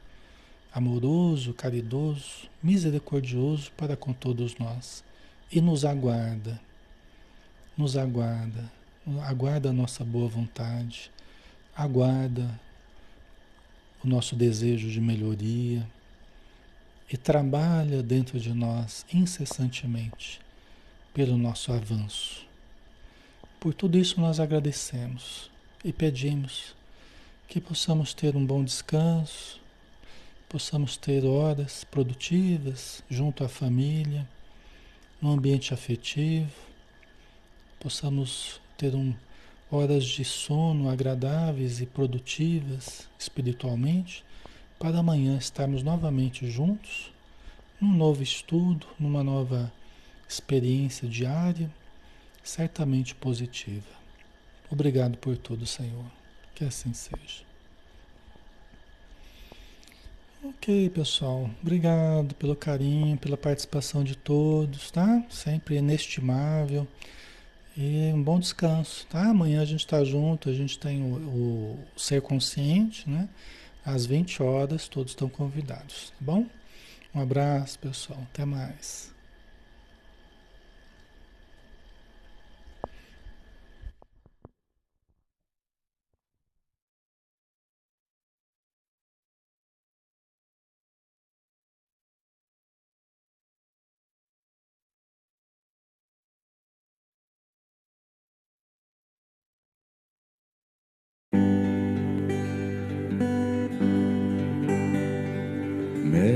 amoroso, caridoso, misericordioso para com todos nós. E nos aguarda, nos aguarda, aguarda a nossa boa vontade, aguarda o nosso desejo de melhoria e trabalha dentro de nós incessantemente pelo nosso avanço. Por tudo isso nós agradecemos e pedimos que possamos ter um bom descanso, possamos ter horas produtivas junto à família, no ambiente afetivo, possamos ter um, horas de sono agradáveis e produtivas espiritualmente, para amanhã estarmos novamente juntos, num novo estudo, numa nova experiência diária, certamente positiva. Obrigado por tudo, Senhor. Que assim seja. Ok, pessoal. Obrigado pelo carinho, pela participação de todos, tá? Sempre inestimável. E um bom descanso, tá? Amanhã a gente está junto, a gente tem o, o, Ser Consciente, né? Às 20 horas, todos estão convidados, tá bom? Um abraço, pessoal. Até mais.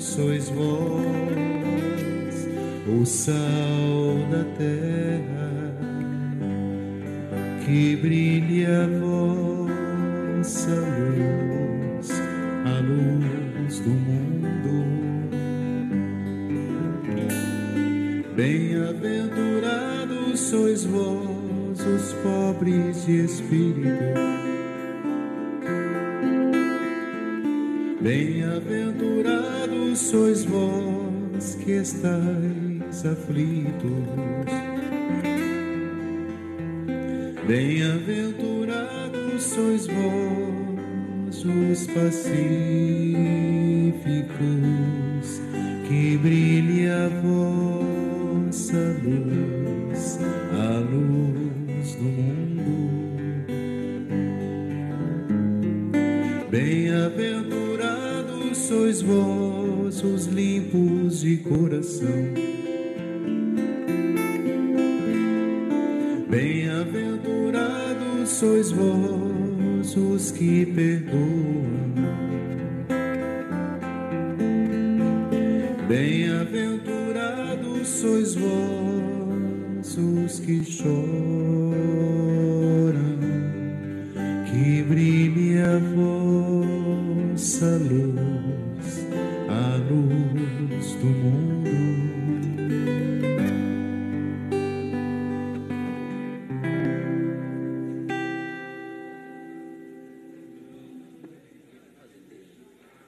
sois vós, o sal da terra, que brilhe